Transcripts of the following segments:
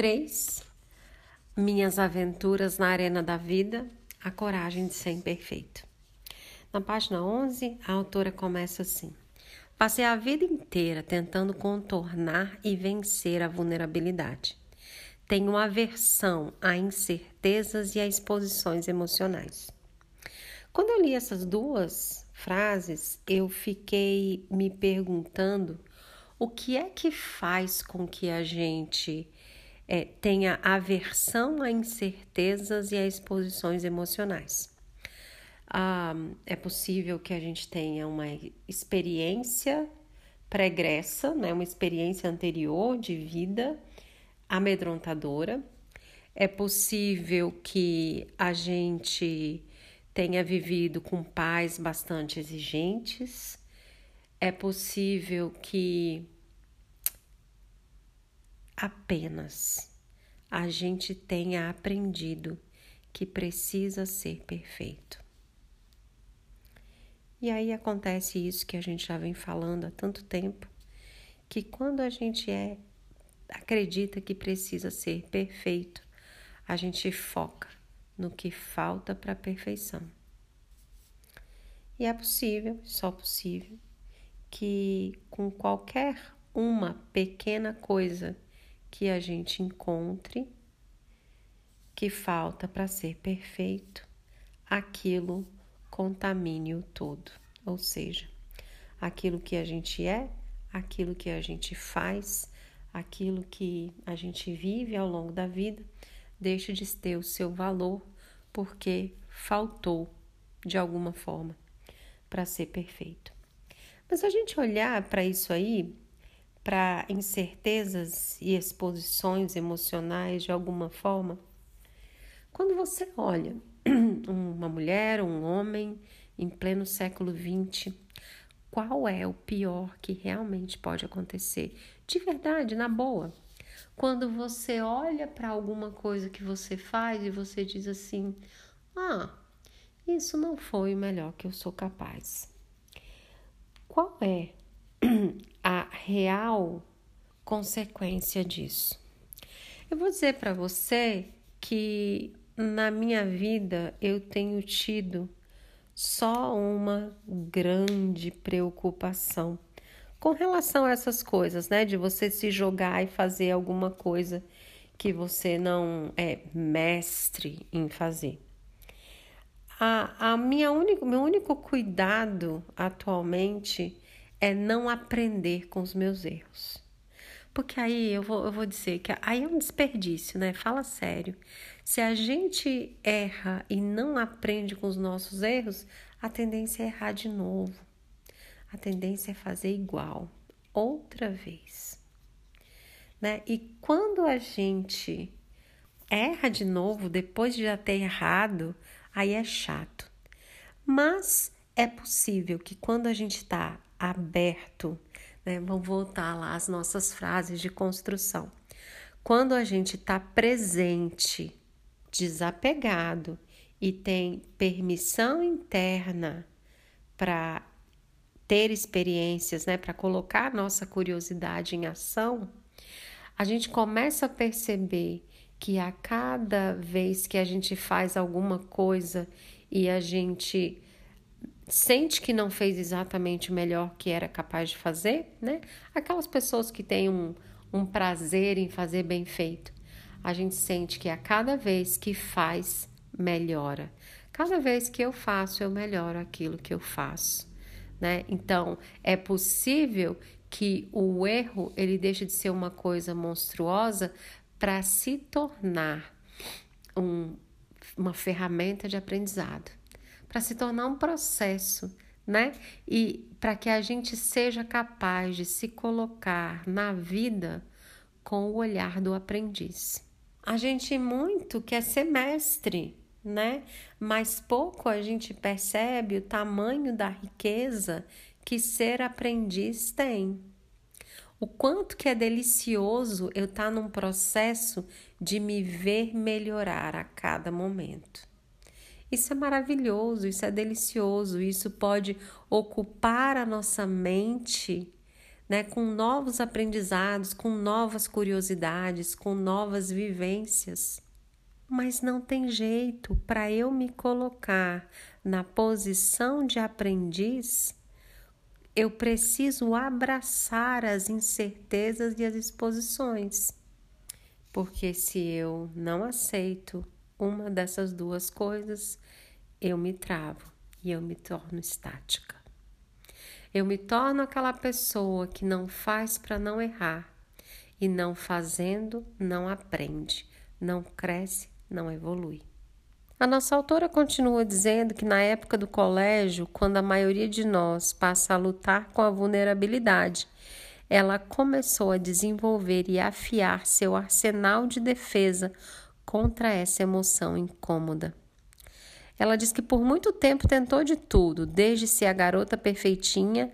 3. Minhas aventuras na arena da vida, a coragem de ser imperfeito. Na página 11, a autora começa assim: Passei a vida inteira tentando contornar e vencer a vulnerabilidade. Tenho aversão a incertezas e a exposições emocionais. Quando eu li essas duas frases, eu fiquei me perguntando o que é que faz com que a gente é, tenha aversão a incertezas e a exposições emocionais. Ah, é possível que a gente tenha uma experiência pregressa, né, uma experiência anterior de vida amedrontadora. É possível que a gente tenha vivido com pais bastante exigentes é possível que apenas a gente tenha aprendido que precisa ser perfeito. E aí acontece isso que a gente já vem falando há tanto tempo, que quando a gente é acredita que precisa ser perfeito, a gente foca no que falta para a perfeição. E é possível, só possível, que com qualquer uma pequena coisa que a gente encontre que falta para ser perfeito, aquilo contamine o todo. Ou seja, aquilo que a gente é, aquilo que a gente faz, aquilo que a gente vive ao longo da vida, deixa de ter o seu valor porque faltou de alguma forma para ser perfeito. Mas a gente olhar para isso aí, para incertezas e exposições emocionais de alguma forma, quando você olha uma mulher, um homem em pleno século XX, qual é o pior que realmente pode acontecer? De verdade, na boa. Quando você olha para alguma coisa que você faz e você diz assim: ah, isso não foi o melhor que eu sou capaz qual é a real consequência disso? Eu vou dizer para você que na minha vida eu tenho tido só uma grande preocupação com relação a essas coisas, né? De você se jogar e fazer alguma coisa que você não é mestre em fazer. A, a minha único, meu único cuidado atualmente é não aprender com os meus erros. Porque aí eu vou, eu vou dizer que aí é um desperdício, né? Fala sério. Se a gente erra e não aprende com os nossos erros, a tendência é errar de novo. A tendência é fazer igual, outra vez. Né? E quando a gente erra de novo, depois de já ter errado, aí é chato. Mas é possível que quando a gente está aberto, né, vamos voltar lá às nossas frases de construção. Quando a gente está presente, desapegado e tem permissão interna para ter experiências, né, para colocar nossa curiosidade em ação, a gente começa a perceber que a cada vez que a gente faz alguma coisa e a gente sente que não fez exatamente o melhor que era capaz de fazer, né? Aquelas pessoas que têm um, um prazer em fazer bem feito. A gente sente que a cada vez que faz, melhora. Cada vez que eu faço, eu melhoro aquilo que eu faço, né? Então, é possível que o erro ele deixe de ser uma coisa monstruosa para se tornar um, uma ferramenta de aprendizado, para se tornar um processo, né? E para que a gente seja capaz de se colocar na vida com o olhar do aprendiz. A gente muito quer ser mestre, né? Mas pouco a gente percebe o tamanho da riqueza que ser aprendiz tem o quanto que é delicioso eu estar tá num processo de me ver melhorar a cada momento. Isso é maravilhoso, isso é delicioso, isso pode ocupar a nossa mente né, com novos aprendizados, com novas curiosidades, com novas vivências. Mas não tem jeito para eu me colocar na posição de aprendiz, eu preciso abraçar as incertezas e as exposições. Porque se eu não aceito uma dessas duas coisas, eu me travo e eu me torno estática. Eu me torno aquela pessoa que não faz para não errar e não fazendo não aprende, não cresce, não evolui. A nossa autora continua dizendo que na época do colégio, quando a maioria de nós passa a lutar com a vulnerabilidade, ela começou a desenvolver e afiar seu arsenal de defesa contra essa emoção incômoda. Ela diz que por muito tempo tentou de tudo, desde ser a garota perfeitinha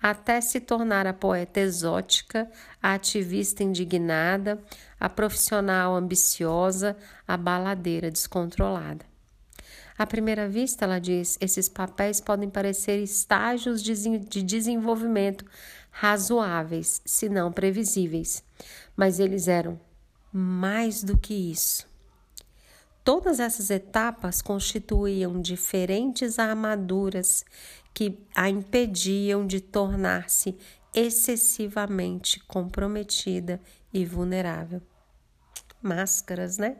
até se tornar a poeta exótica, a ativista indignada, a profissional ambiciosa, a baladeira descontrolada. À primeira vista, ela diz, esses papéis podem parecer estágios de desenvolvimento razoáveis, se não previsíveis, mas eles eram mais do que isso. Todas essas etapas constituíam diferentes armaduras que a impediam de tornar-se excessivamente comprometida e vulnerável. Máscaras, né?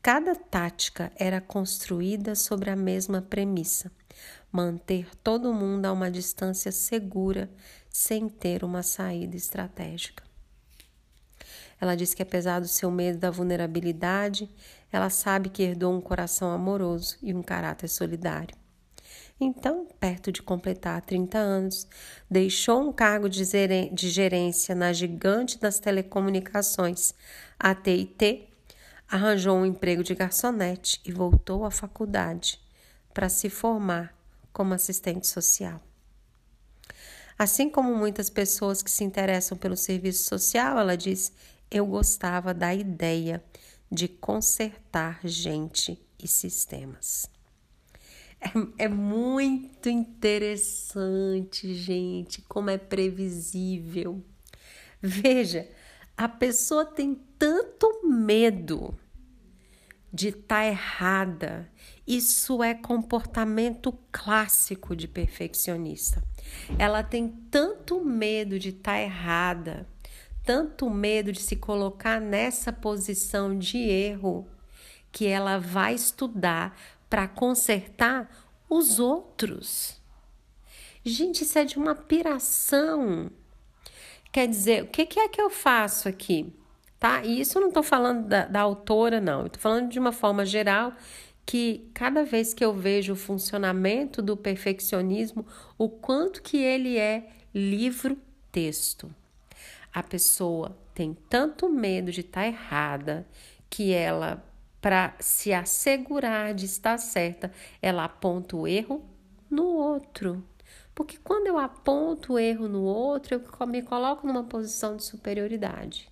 Cada tática era construída sobre a mesma premissa: manter todo mundo a uma distância segura sem ter uma saída estratégica. Ela diz que, apesar do seu medo da vulnerabilidade, ela sabe que herdou um coração amoroso e um caráter solidário. Então, perto de completar 30 anos, deixou um cargo de gerência na gigante das telecomunicações, a TIT, arranjou um emprego de garçonete e voltou à faculdade para se formar como assistente social. Assim como muitas pessoas que se interessam pelo serviço social, ela diz: eu gostava da ideia de consertar gente e sistemas. É, é, muito interessante, gente, como é previsível. Veja, a pessoa tem tanto medo de estar tá errada. Isso é comportamento clássico de perfeccionista. Ela tem tanto medo de estar tá errada tanto medo de se colocar nessa posição de erro que ela vai estudar para consertar os outros. Gente, isso é de uma piração. Quer dizer, o que, que é que eu faço aqui? Tá? E isso eu não estou falando da, da autora, não. Estou falando de uma forma geral que cada vez que eu vejo o funcionamento do perfeccionismo, o quanto que ele é livro-texto a pessoa tem tanto medo de estar tá errada que ela, para se assegurar de estar certa, ela aponta o erro no outro. Porque quando eu aponto o erro no outro, eu me coloco numa posição de superioridade.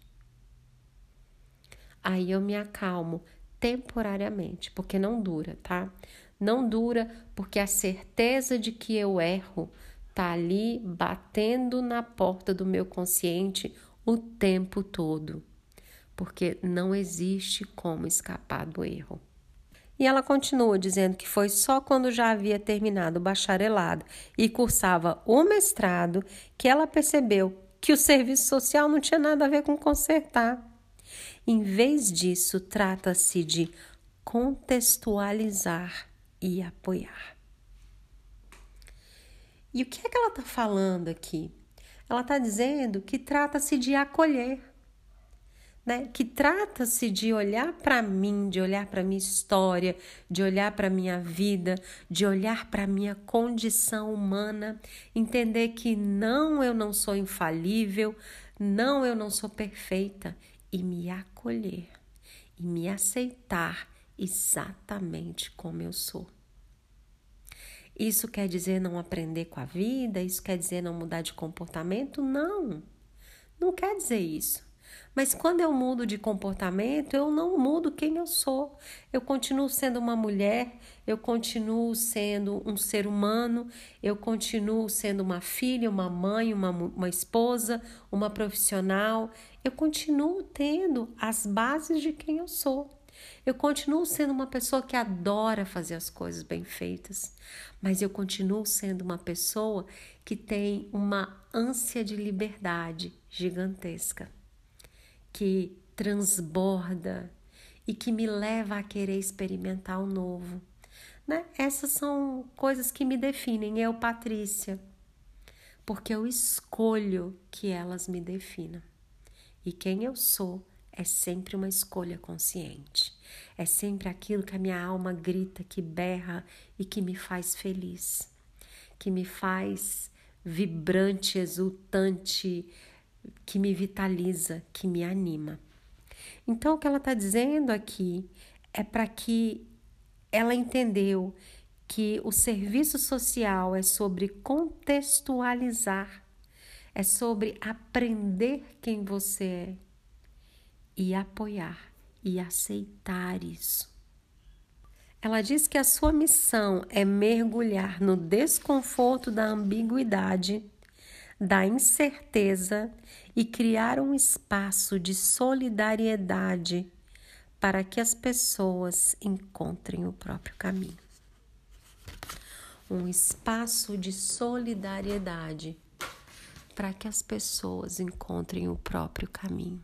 Aí eu me acalmo temporariamente, porque não dura, tá? Não dura porque a certeza de que eu erro tá ali batendo na porta do meu consciente o tempo todo, porque não existe como escapar do erro. E ela continua dizendo que foi só quando já havia terminado o bacharelado e cursava o mestrado que ela percebeu que o serviço social não tinha nada a ver com consertar. Em vez disso, trata-se de contextualizar e apoiar. E o que é que ela está falando aqui? Ela está dizendo que trata-se de acolher, né? que trata-se de olhar para mim, de olhar para minha história, de olhar para minha vida, de olhar para minha condição humana, entender que não eu não sou infalível, não eu não sou perfeita e me acolher e me aceitar exatamente como eu sou. Isso quer dizer não aprender com a vida? Isso quer dizer não mudar de comportamento? Não, não quer dizer isso. Mas quando eu mudo de comportamento, eu não mudo quem eu sou. Eu continuo sendo uma mulher, eu continuo sendo um ser humano, eu continuo sendo uma filha, uma mãe, uma, uma esposa, uma profissional. Eu continuo tendo as bases de quem eu sou. Eu continuo sendo uma pessoa que adora fazer as coisas bem feitas, mas eu continuo sendo uma pessoa que tem uma ânsia de liberdade gigantesca, que transborda e que me leva a querer experimentar o novo. Né? Essas são coisas que me definem, eu, Patrícia, porque eu escolho que elas me definam. E quem eu sou é sempre uma escolha consciente. É sempre aquilo que a minha alma grita, que berra e que me faz feliz, que me faz vibrante, exultante, que me vitaliza, que me anima. Então, o que ela está dizendo aqui é para que ela entendeu que o serviço social é sobre contextualizar, é sobre aprender quem você é e apoiar e aceitar isso. Ela diz que a sua missão é mergulhar no desconforto da ambiguidade, da incerteza e criar um espaço de solidariedade para que as pessoas encontrem o próprio caminho. Um espaço de solidariedade para que as pessoas encontrem o próprio caminho.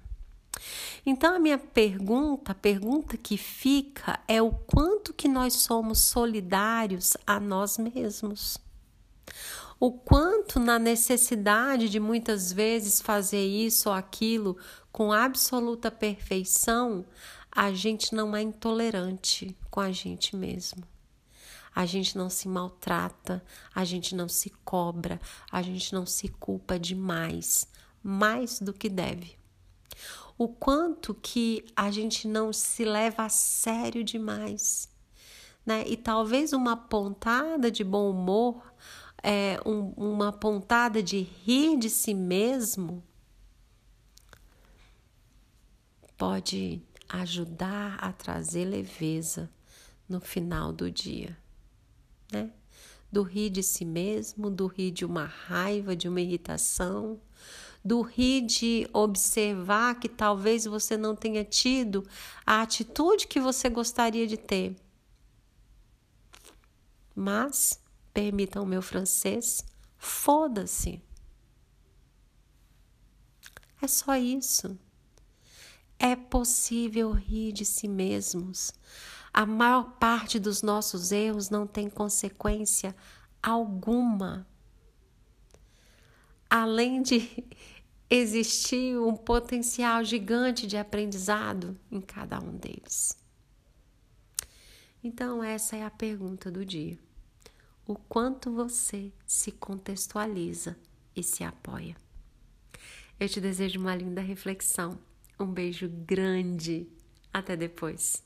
Então a minha pergunta, a pergunta que fica é o quanto que nós somos solidários a nós mesmos. O quanto na necessidade de muitas vezes fazer isso ou aquilo com absoluta perfeição, a gente não é intolerante com a gente mesmo. A gente não se maltrata, a gente não se cobra, a gente não se culpa demais, mais do que deve o quanto que a gente não se leva a sério demais. Né? E talvez uma pontada de bom humor, é, um, uma pontada de rir de si mesmo, pode ajudar a trazer leveza no final do dia, né? Do rir de si mesmo, do rir de uma raiva, de uma irritação, do rir de observar que talvez você não tenha tido a atitude que você gostaria de ter. Mas, permitam o meu francês, foda-se. É só isso. É possível rir de si mesmos. A maior parte dos nossos erros não tem consequência alguma além de existir um potencial gigante de aprendizado em cada um deles. Então, essa é a pergunta do dia. O quanto você se contextualiza e se apoia? Eu te desejo uma linda reflexão. Um beijo grande. Até depois.